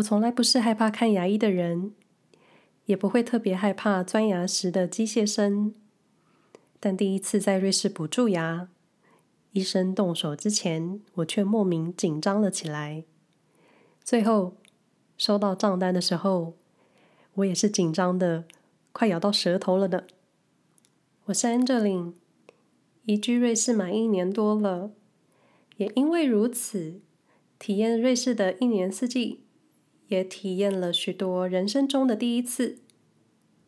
我从来不是害怕看牙医的人，也不会特别害怕钻牙时的机械声。但第一次在瑞士补蛀牙，医生动手之前，我却莫名紧张了起来。最后收到账单的时候，我也是紧张的，快咬到舌头了的。我是 Angeline，移居瑞士满一年多了，也因为如此，体验瑞士的一年四季。也体验了许多人生中的第一次，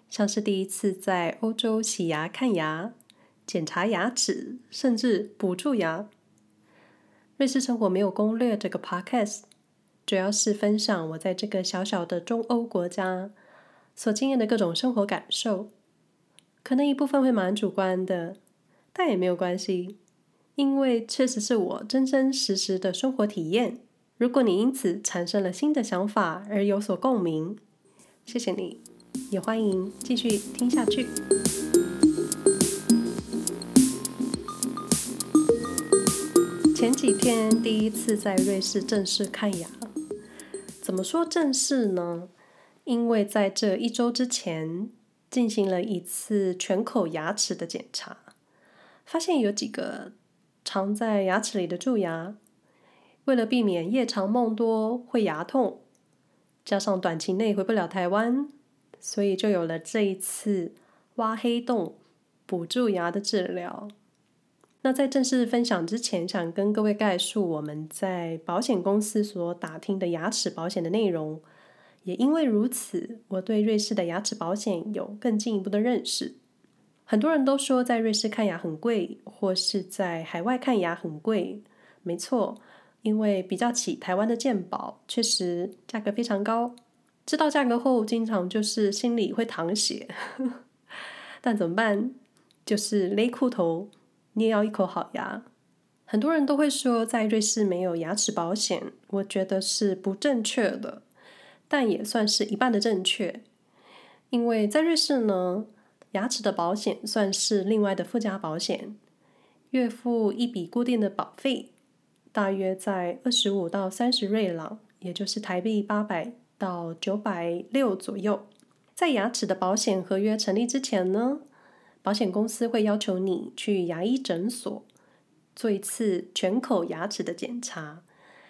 像是第一次在欧洲洗牙、看牙、检查牙齿，甚至补蛀牙。瑞士生活没有攻略这个 podcast，主要是分享我在这个小小的中欧国家所经验的各种生活感受。可能一部分会蛮主观的，但也没有关系，因为确实是我真真实实的生活体验。如果你因此产生了新的想法而有所共鸣，谢谢你，也欢迎继续听下去。前几天第一次在瑞士正式看牙，怎么说正式呢？因为在这一周之前进行了一次全口牙齿的检查，发现有几个藏在牙齿里的蛀牙。为了避免夜长梦多会牙痛，加上短期内回不了台湾，所以就有了这一次挖黑洞补蛀牙的治疗。那在正式分享之前，想跟各位概述我们在保险公司所打听的牙齿保险的内容。也因为如此，我对瑞士的牙齿保险有更进一步的认识。很多人都说在瑞士看牙很贵，或是在海外看牙很贵。没错。因为比较起台湾的健保，确实价格非常高。知道价格后，经常就是心里会淌血。但怎么办？就是勒裤头，捏咬一口好牙。很多人都会说，在瑞士没有牙齿保险，我觉得是不正确的，但也算是一半的正确。因为在瑞士呢，牙齿的保险算是另外的附加保险，月付一笔固定的保费。大约在二十五到三十瑞郎，也就是台币八百到九百六左右。在牙齿的保险合约成立之前呢，保险公司会要求你去牙医诊所做一次全口牙齿的检查，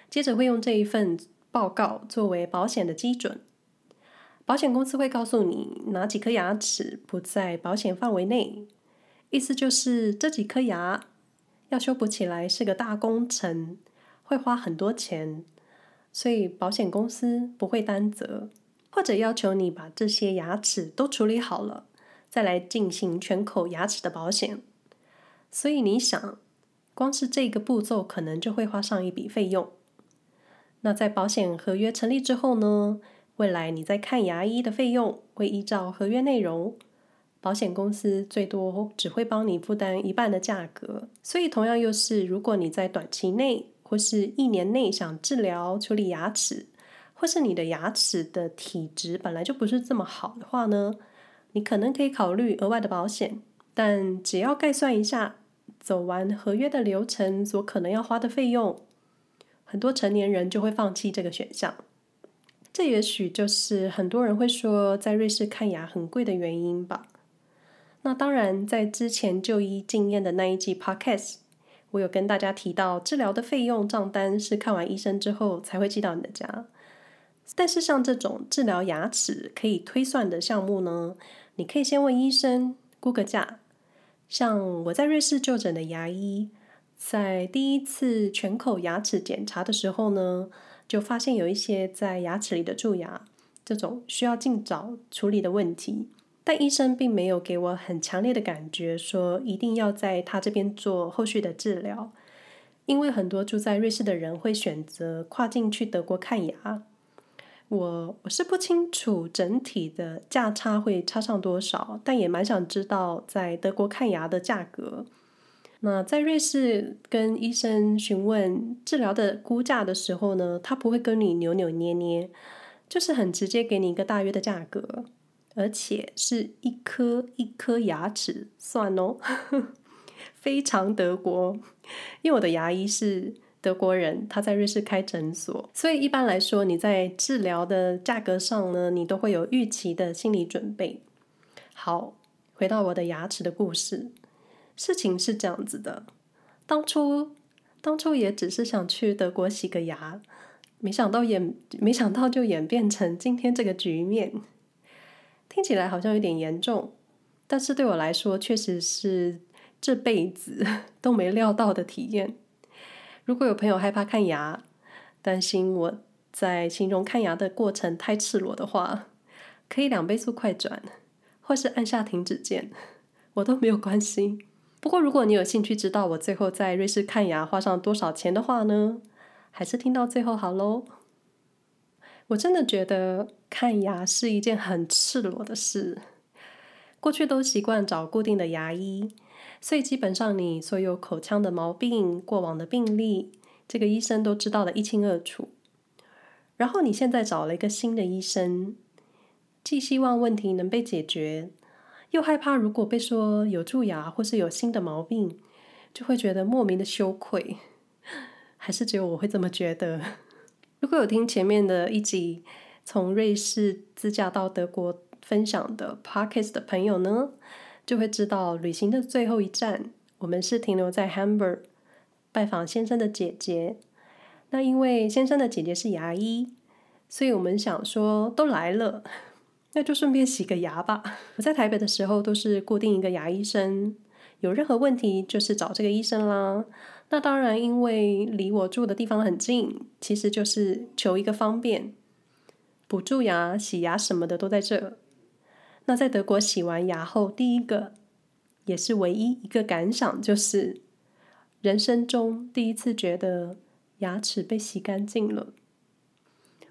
接着会用这一份报告作为保险的基准。保险公司会告诉你哪几颗牙齿不在保险范围内，意思就是这几颗牙。要修补起来是个大工程，会花很多钱，所以保险公司不会担责，或者要求你把这些牙齿都处理好了，再来进行全口牙齿的保险。所以你想，光是这个步骤可能就会花上一笔费用。那在保险合约成立之后呢，未来你在看牙医的费用会依照合约内容。保险公司最多只会帮你负担一半的价格，所以同样又是，如果你在短期内或是一年内想治疗处理牙齿，或是你的牙齿的体质本来就不是这么好的话呢，你可能可以考虑额外的保险。但只要概算一下，走完合约的流程所可能要花的费用，很多成年人就会放弃这个选项。这也许就是很多人会说在瑞士看牙很贵的原因吧。那当然，在之前就医经验的那一季 Podcast，我有跟大家提到，治疗的费用账单是看完医生之后才会寄到你的家。但是像这种治疗牙齿可以推算的项目呢，你可以先问医生估个价。像我在瑞士就诊的牙医，在第一次全口牙齿检查的时候呢，就发现有一些在牙齿里的蛀牙，这种需要尽早处理的问题。但医生并没有给我很强烈的感觉，说一定要在他这边做后续的治疗，因为很多住在瑞士的人会选择跨境去德国看牙。我我是不清楚整体的价差会差上多少，但也蛮想知道在德国看牙的价格。那在瑞士跟医生询问治疗的估价的时候呢，他不会跟你扭扭捏捏，就是很直接给你一个大约的价格。而且是一颗一颗牙齿算哦，非常德国。因为我的牙医是德国人，他在瑞士开诊所，所以一般来说，你在治疗的价格上呢，你都会有预期的心理准备。好，回到我的牙齿的故事，事情是这样子的，当初当初也只是想去德国洗个牙，没想到演没想到就演变成今天这个局面，听起来好像有点严重，但是对我来说，确实是这辈子 都没料到的体验。如果有朋友害怕看牙，担心我在形容看牙的过程太赤裸的话，可以两倍速快转，或是按下停止键，我都没有关系。不过，如果你有兴趣知道我最后在瑞士看牙花上多少钱的话呢，还是听到最后好喽。我真的觉得看牙是一件很赤裸的事，过去都习惯找固定的牙医。所以基本上，你所有口腔的毛病、过往的病历，这个医生都知道的一清二楚。然后你现在找了一个新的医生，既希望问题能被解决，又害怕如果被说有蛀牙或是有新的毛病，就会觉得莫名的羞愧。还是只有我会这么觉得？如果有听前面的一集从瑞士自驾到德国分享的 Podcast 的朋友呢，就会知道，旅行的最后一站，我们是停留在 Hamburg 拜访先生的姐姐。那因为先生的姐姐是牙医，所以我们想说都来了，那就顺便洗个牙吧。我在台北的时候都是固定一个牙医生，有任何问题就是找这个医生啦。那当然，因为离我住的地方很近，其实就是求一个方便，补蛀牙、洗牙什么的都在这。那在德国洗完牙后，第一个也是唯一一个感想，就是人生中第一次觉得牙齿被洗干净了。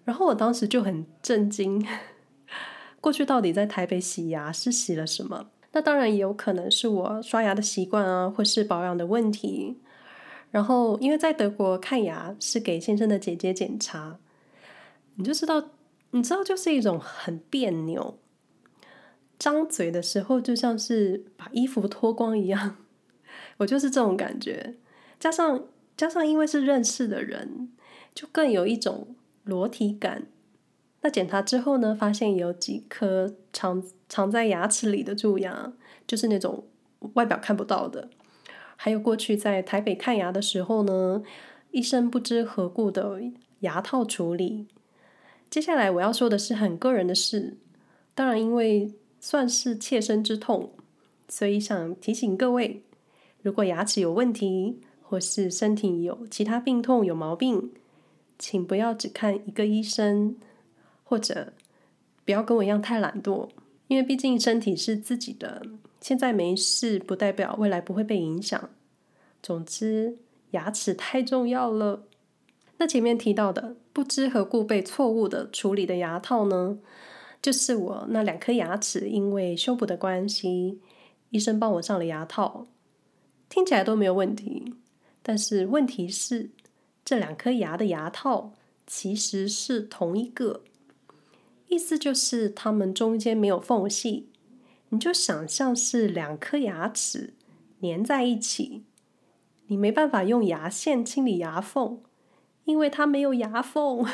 然后我当时就很震惊，过去到底在台北洗牙是洗了什么？那当然也有可能是我刷牙的习惯啊，或是保养的问题。然后因为在德国看牙是给先生的姐姐检查，你就知道，你知道就是一种很别扭。张嘴的时候就像是把衣服脱光一样，我就是这种感觉。加上加上，因为是认识的人，就更有一种裸体感。那检查之后呢，发现有几颗藏藏在牙齿里的蛀牙，就是那种外表看不到的。还有过去在台北看牙的时候呢，医生不知何故的牙套处理。接下来我要说的是很个人的事，当然因为。算是切身之痛，所以想提醒各位：如果牙齿有问题，或是身体有其他病痛、有毛病，请不要只看一个医生，或者不要跟我一样太懒惰，因为毕竟身体是自己的，现在没事不代表未来不会被影响。总之，牙齿太重要了。那前面提到的不知何故被错误的处理的牙套呢？就是我那两颗牙齿，因为修补的关系，医生帮我上了牙套，听起来都没有问题。但是问题是，这两颗牙的牙套其实是同一个，意思就是它们中间没有缝隙，你就想象是两颗牙齿粘在一起，你没办法用牙线清理牙缝，因为它没有牙缝。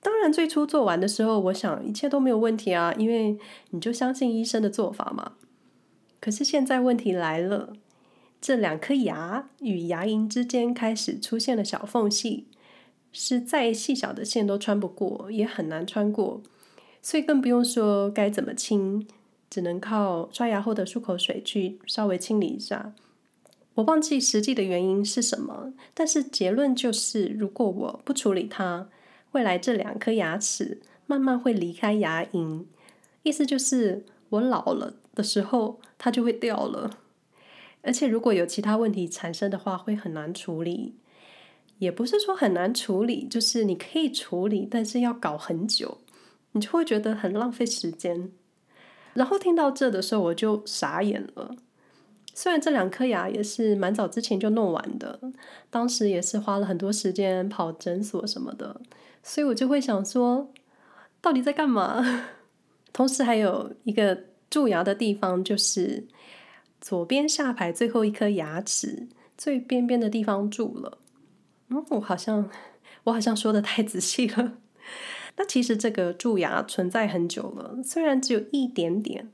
当然，最初做完的时候，我想一切都没有问题啊，因为你就相信医生的做法嘛。可是现在问题来了，这两颗牙与牙龈之间开始出现了小缝隙，是再细小的线都穿不过，也很难穿过，所以更不用说该怎么清，只能靠刷牙后的漱口水去稍微清理一下。我忘记实际的原因是什么，但是结论就是，如果我不处理它。未来这两颗牙齿慢慢会离开牙龈，意思就是我老了的时候它就会掉了。而且如果有其他问题产生的话，会很难处理。也不是说很难处理，就是你可以处理，但是要搞很久，你就会觉得很浪费时间。然后听到这的时候，我就傻眼了。虽然这两颗牙也是蛮早之前就弄完的，当时也是花了很多时间跑诊所什么的。所以我就会想说，到底在干嘛？同时还有一个蛀牙的地方，就是左边下排最后一颗牙齿最边边的地方蛀了。嗯，我好像 我好像说的太仔细了。那其实这个蛀牙存在很久了，虽然只有一点点，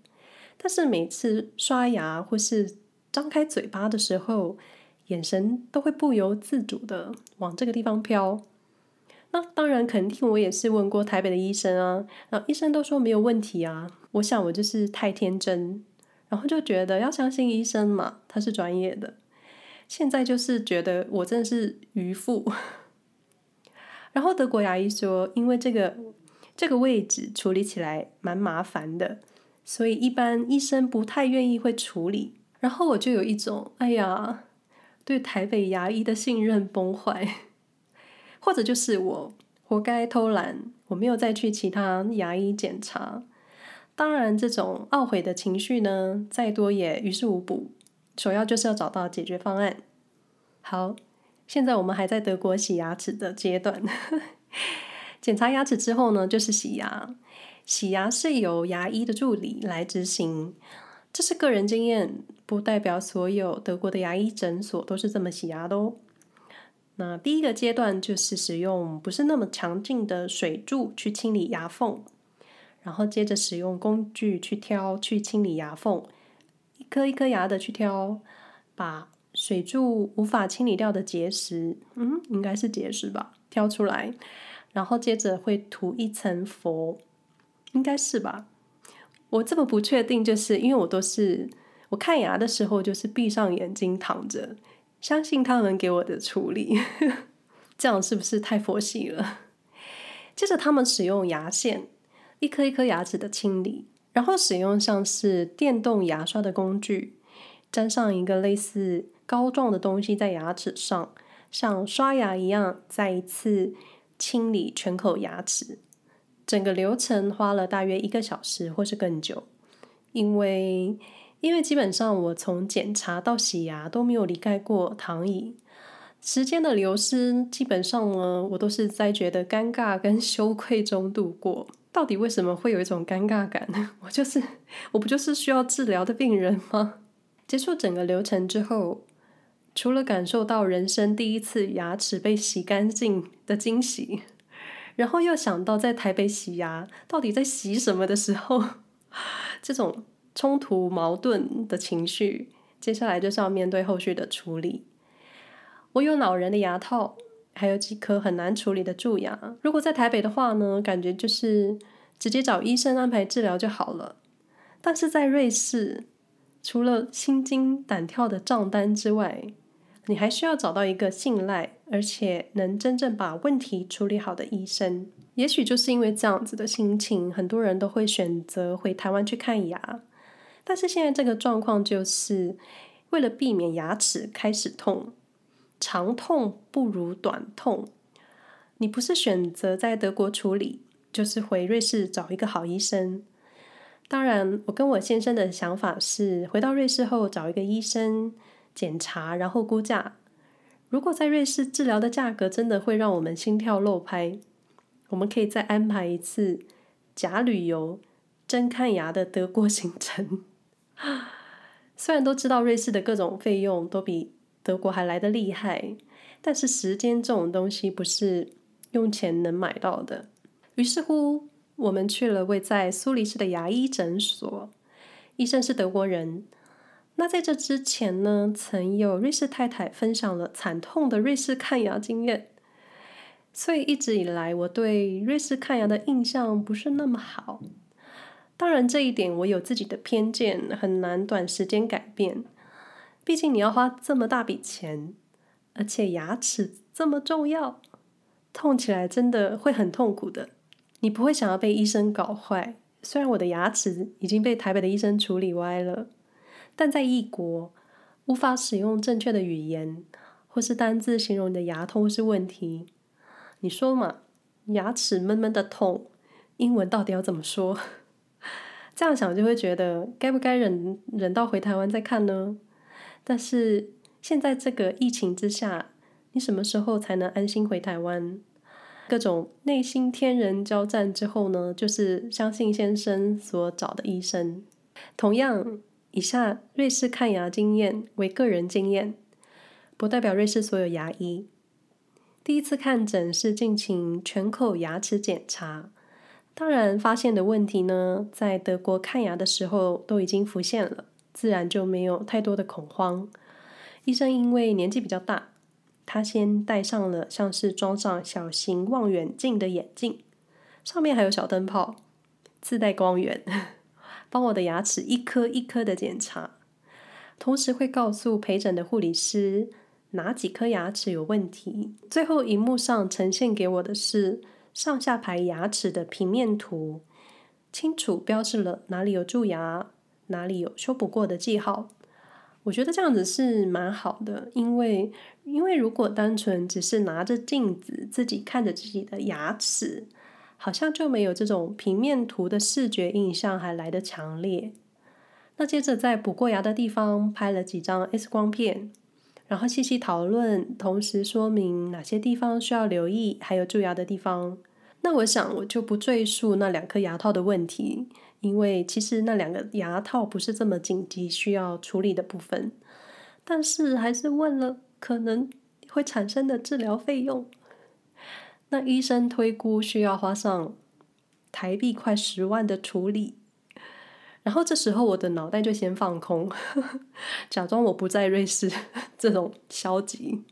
但是每次刷牙或是张开嘴巴的时候，眼神都会不由自主的往这个地方飘。那当然，肯定我也是问过台北的医生啊，然后医生都说没有问题啊。我想我就是太天真，然后就觉得要相信医生嘛，他是专业的。现在就是觉得我真的是愚妇。然后德国牙医说，因为这个这个位置处理起来蛮麻烦的，所以一般医生不太愿意会处理。然后我就有一种，哎呀，对台北牙医的信任崩坏，或者就是我活该偷懒，我没有再去其他牙医检查。当然，这种懊悔的情绪呢，再多也于事无补。首要就是要找到解决方案。好。现在我们还在德国洗牙齿的阶段，检查牙齿之后呢，就是洗牙。洗牙是由牙医的助理来执行，这是个人经验，不代表所有德国的牙医诊所都是这么洗牙的哦。那第一个阶段就是使用不是那么强劲的水柱去清理牙缝，然后接着使用工具去挑去清理牙缝，一颗一颗牙的去挑，把。水柱无法清理掉的结石，嗯，应该是结石吧，挑出来，然后接着会涂一层氟，应该是吧。我这么不确定，就是因为我都是我看牙的时候就是闭上眼睛躺着，相信他们给我的处理，这样是不是太佛系了？接着他们使用牙线，一颗一颗牙齿的清理，然后使用像是电动牙刷的工具，沾上一个类似。膏状的东西在牙齿上，像刷牙一样，再一次清理全口牙齿。整个流程花了大约一个小时或是更久，因为因为基本上我从检查到洗牙都没有离开过躺椅，时间的流失基本上呢，我都是在觉得尴尬跟 羞愧中度过。到底为什么会有一种尴尬感？我就是我不就是需要治疗的病人吗？结束整个流程之后。除了感受到人生第一次牙齿被洗干净的惊喜，然后又想到在台北洗牙到底在洗什么的时候，这种冲突矛盾的情绪，接下来就是要面对后续的处理。我有恼人的牙套，还有几颗很难处理的蛀牙。如果在台北的话呢，感觉就是直接找医生安排治疗就好了。但是在瑞士，除了心惊胆跳的账单之外，你还需要找到一个信赖，而且能真正把问题处理好的医生。也许就是因为这样子的心情，很多人都会选择回台湾去看牙。但是现在这个状况就是，为了避免牙齿开始痛，长痛不如短痛。你不是选择在德国处理，就是回瑞士找一个好医生。当然，我跟我先生的想法是，回到瑞士后找一个医生。检查，然后估价。如果在瑞士治疗的价格真的会让我们心跳漏拍，我们可以再安排一次假旅游、真看牙的德国行程。虽然都知道瑞士的各种费用都比德国还来得厉害，但是时间这种东西不是用钱能买到的。于是乎，我们去了位在苏黎世的牙医诊所，医生是德国人。那在这之前呢，曾有瑞士太太分享了惨痛的瑞士看牙经验，所以一直以来我对瑞士看牙的印象不是那么好。当然，这一点我有自己的偏见，很难短时间改变。毕竟你要花这么大笔钱，而且牙齿这么重要，痛起来真的会很痛苦的。你不会想要被医生搞坏，虽然我的牙齿已经被台北的医生处理歪了。但在异国，无法使用正确的语言或是单字形容你的牙痛或是问题。你说嘛，牙齿闷闷的痛，英文到底要怎么说？这样想就会觉得，该不该忍忍到回台湾再看呢？但是现在这个疫情之下，你什么时候才能安心回台湾？各种内心天人交战之后呢，就是相信先生所找的医生，同样。以下瑞士看牙经验为个人经验，不代表瑞士所有牙医。第一次看诊是进行全口牙齿检查，当然发现的问题呢，在德国看牙的时候都已经浮现了，自然就没有太多的恐慌。医生因为年纪比较大，他先戴上了像是装上小型望远镜的眼镜，上面还有小灯泡，自带光源，帮我的牙齿一颗一颗的检查。同时会告诉陪诊的护理师哪几颗牙齿有问题。最后，荧幕上呈现给我的是上下排牙齿的平面图，清楚标示了哪里有蛀牙，哪里有修补过的记号。我觉得这样子是蛮好的，因为因为如果单纯只是拿着镜子自己看着自己的牙齿，好像就没有这种平面图的视觉印象还来得强烈。那接着在补过牙的地方拍了几张 X 光片，然后细细讨论，同时说明哪些地方需要留意，还有蛀牙的地方。那我想我就不赘述那两颗牙套的问题，因为其实那两个牙套不是这么紧急需要处理的部分。但是还是问了可能会产生的治疗费用。那医生推估需要花上台币快十万的处理。然后这时候我的脑袋就先放空，假装我不在瑞士，这种消极。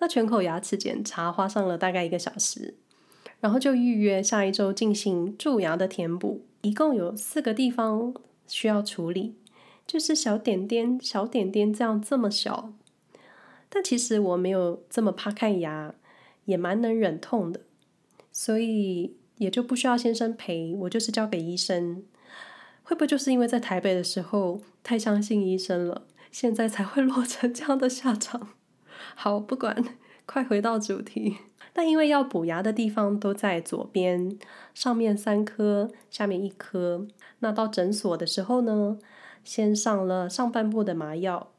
那全口牙齿检查花上了大概一个小时，然后就预约下一周进行蛀牙的填补，一共有四个地方需要处理，就是小点点、小点点这样这么小。但其实我没有这么怕看牙，也蛮能忍痛的，所以也就不需要先生陪，我就是交给医生。会不会就是因为在台北的时候太相信医生了，现在才会落成这样的下场？好，不管，快回到主题。但因为要补牙的地方都在左边，上面三颗，下面一颗。那到诊所的时候呢，先上了上半部的麻药，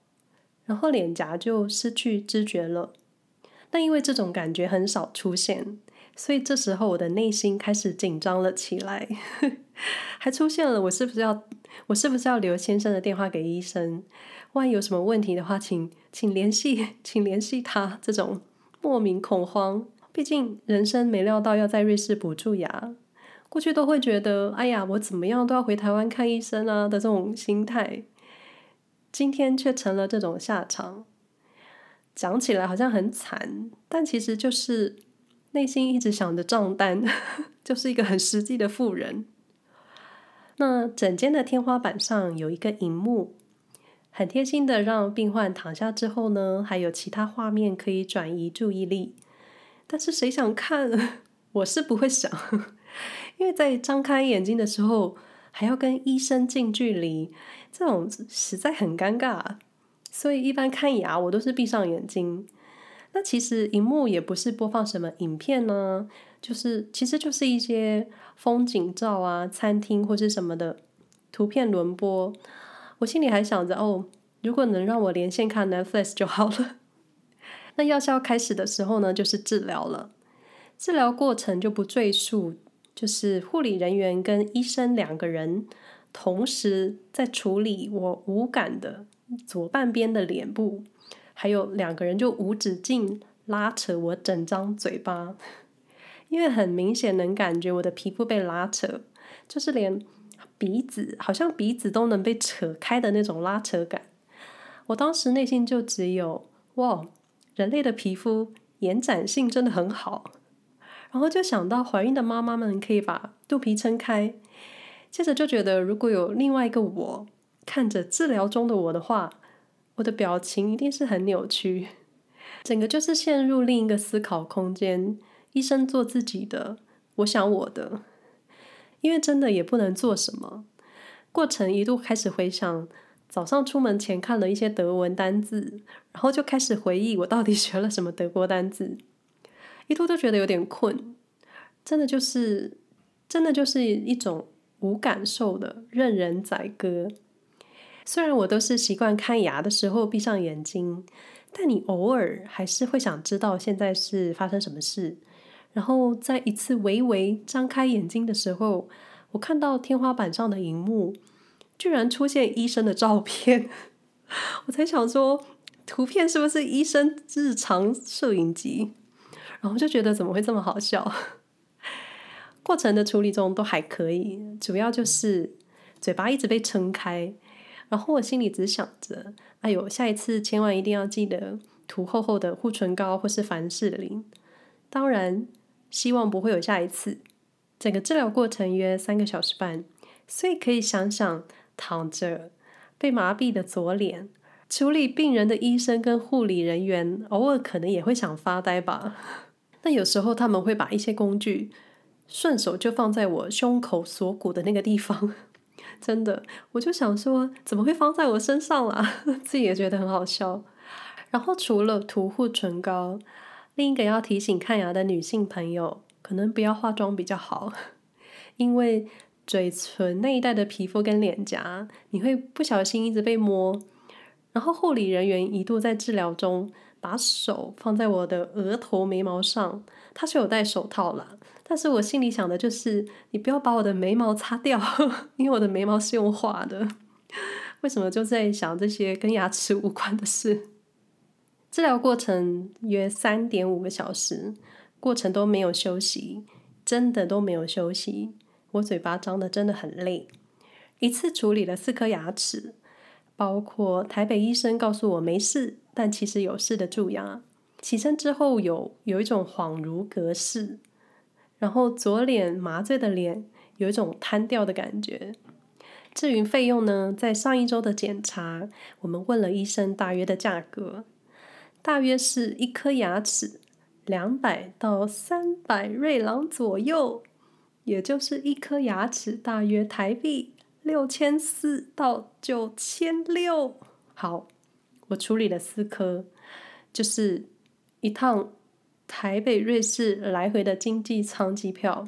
然后脸颊就失去知觉了。但因为这种感觉很少出现。所以这时候我的内心开始紧张了起来，还出现了我是不是要我是不是要留先生的电话给医生？万一有什么问题的话，请请联系 请联系他。这种莫名恐慌，毕竟人生没料到要在瑞士补蛀牙，过去都会觉得哎呀，我怎么样都要回台湾看医生啊的这种心态，今天却成了这种下场。讲起来好像很惨，但其实就是。内心一直想着账单，就是一个很实际的富人。那整间的天花板上有一个荧幕，很贴心的让病患躺下之后呢，还有其他画面可以转移注意力。但是谁想看？我是不会想，因为在张开眼睛的时候还要跟医生近距离，这种实在很尴尬。所以一般看牙我都是闭上眼睛。那其实荧幕也不是播放什么影片呢，就是其实就是一些风景照啊、餐厅或是什么的图片轮播。我心里还想着，哦，如果能让我连线看 Netflix 就好了。那药效开始的时候呢，就是治疗了。治疗过程就不赘述，就是护理人员跟医生两个人同时在处理我无感的左半边的脸部。还有两个人就无止境拉扯我整张嘴巴，因为很明显能感觉我的皮肤被拉扯，就是连鼻子好像鼻子都能被扯开的那种拉扯感。我当时内心就只有哇，人类的皮肤延展性真的很好。然后就想到怀孕的妈妈们可以把肚皮撑开，接着就觉得如果有另外一个我看着治疗中的我的话。我的表情一定是很扭曲，整个就是陷入另一个思考空间。医生做自己的，我想我的，因为真的也不能做什么。过程一度开始回想早上出门前看了一些德文单字，然后就开始回忆我到底学了什么德国单字，一度都觉得有点困。真的就是，真的就是一种无感受的任人宰割。虽然我都是习惯看牙的时候闭上眼睛，但你偶尔还是会想知道现在是发生什么事。然后在一次微微张开眼睛的时候，我看到天花板上的荧幕居然出现医生的照片，我才想说，图片是不是医生日常摄影集？然后就觉得怎么会这么好笑？过程的处理中都还可以，主要就是嘴巴一直被撑开，然后我心里只想着：哎呦，下一次千万一定要记得涂厚厚的护唇膏或是凡士林。当然，希望不会有下一次。整个治疗过程约三个小时半，所以可以想想躺着被麻痹的左脸，处理病人的医生跟护理人员偶尔可能也会想发呆吧。那有时候他们会把一些工具。顺手就放在我胸口锁骨的那个地方，真的，我就想说，怎么会放在我身上啦？自己也觉得很好笑。然后除了涂护唇膏，另一个要提醒看牙的女性朋友，可能不要化妆比较好，因为嘴唇那一带的皮肤跟脸颊，你会不小心一直被摸。然后护理人员一度在治疗中把手放在我的额头眉毛上，他是有戴手套啦。但是我心里想的就是，你不要把我的眉毛擦掉，因为我的眉毛是用画的。为什么就在想这些跟牙齿无关的事？治疗过程约三点五个小时，过程都没有休息，真的都没有休息。我嘴巴张得真的很累，一次处理了四颗牙齿，包括台北医生告诉我没事，但其实有事的蛀牙。起身之后有有一种恍如隔世。然后左脸麻醉的脸有一种瘫掉的感觉。至于费用呢，在上一周的检查，我们问了医生大约的价格，大约是一颗牙齿两百到三百瑞郎左右，也就是一颗牙齿大约台币六千四到九千六。好，我处理了四颗，就是一趟。台北瑞士来回的经济舱机票，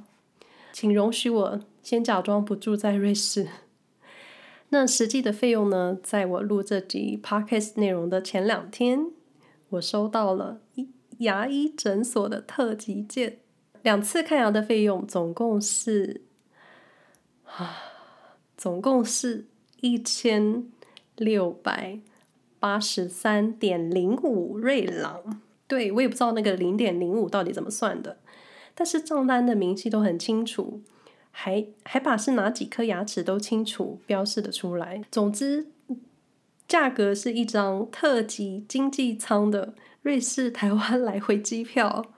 请容许我先假装不住在瑞士。那实际的费用呢？在我录这集 podcast 内容的前两天，我收到了牙医诊所的特急件，两次看牙的费用总共是啊，总共是一千六百八十三点零五瑞郎。对，我也不知道那个零点零五到底怎么算的，但是账单的明细都很清楚，还还把是哪几颗牙齿都清楚标示的出来。总之，价格是一张特级经济舱的瑞士台湾来回机票。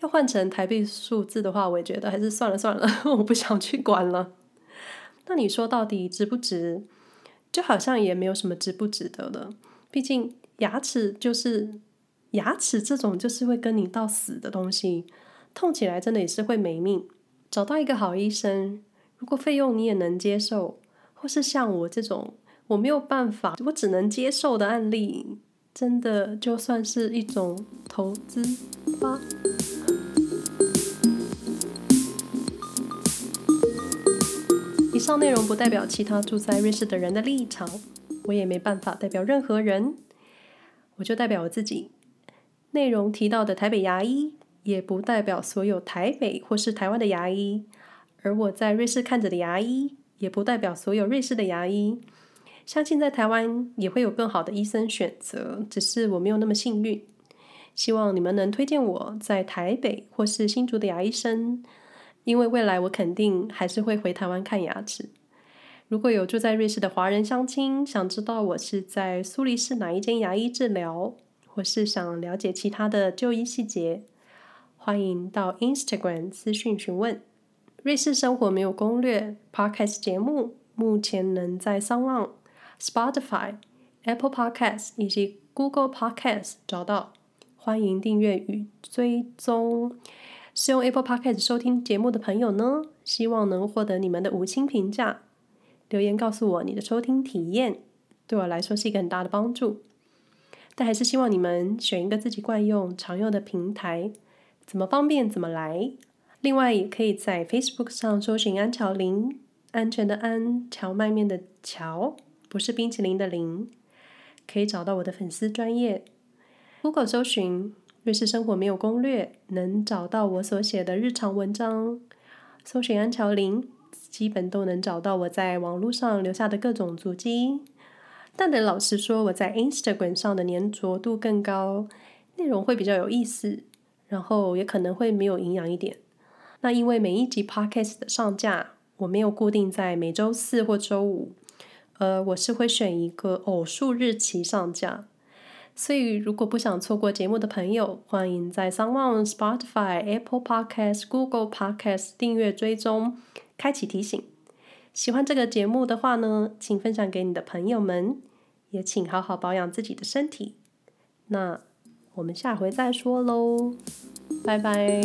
要换成台币数字的话，我也觉得还是算了算了，我不想去管了。那你说到底值不值？就好像也没有什么值不值得的，毕竟牙齿就是。牙齿这种就是会跟你到死的东西，痛起来真的也是会没命。找到一个好医生，如果费用你也能接受，或是像我这种我没有办法，我只能接受的案例，真的就算是一种投资吧。上内容不代表其他住在瑞士的人的立场，我也没办法代表任何人，我就代表我自己。内容提到的台北牙医，也不代表所有台北或是台湾的牙医，而我在瑞士看着的牙医，也不代表所有瑞士的牙医。相信在台湾也会有更好的医生选择，只是我没有那么幸运。希望你们能推荐我在台北或是新竹的牙医生，因为未来我肯定还是会回台湾看牙齿。如果有住在瑞士的华人乡亲，想知道我是在苏黎世哪一间牙医治疗，或是想了解其他的就医细节，欢迎到 Instagram 私讯询问。瑞士生活没有攻略 Podcast 节目目前能在 s o n g、Spotify、Apple Podcast 以及 Google Podcast 找到，欢迎订阅与追踪。使用 Apple Podcast 收听节目的朋友呢，希望能获得你们的五星评价，留言告诉我你的收听体验，对我来说是一个很大的帮助。但还是希望你们选一个自己惯用、常用的平台，怎么方便怎么来。另外，也可以在 Facebook 上搜寻“安乔林”，安全的安，荞麦面的荞，不是冰淇淋的淋，可以找到我的粉丝专业。Google 搜寻“瑞士生活没有攻略”，能找到我所写的日常文章。搜寻“安乔林”，基本都能找到我在网络上留下的各种足迹。但得老实说，我在 Instagram 上的粘着度更高，内容会比较有意思，然后也可能会没有营养一点。那因为每一集 podcast 的上架，我没有固定在每周四或周五，呃，我是会选一个偶数日期上架。所以如果不想错过节目的朋友，欢迎在 SoundOn、Spotify、Apple Podcast、Google Podcast 订阅追踪，开启提醒。喜欢这个节目的话呢，请分享给你的朋友们，也请好好保养自己的身体。那我们下回再说喽，拜拜。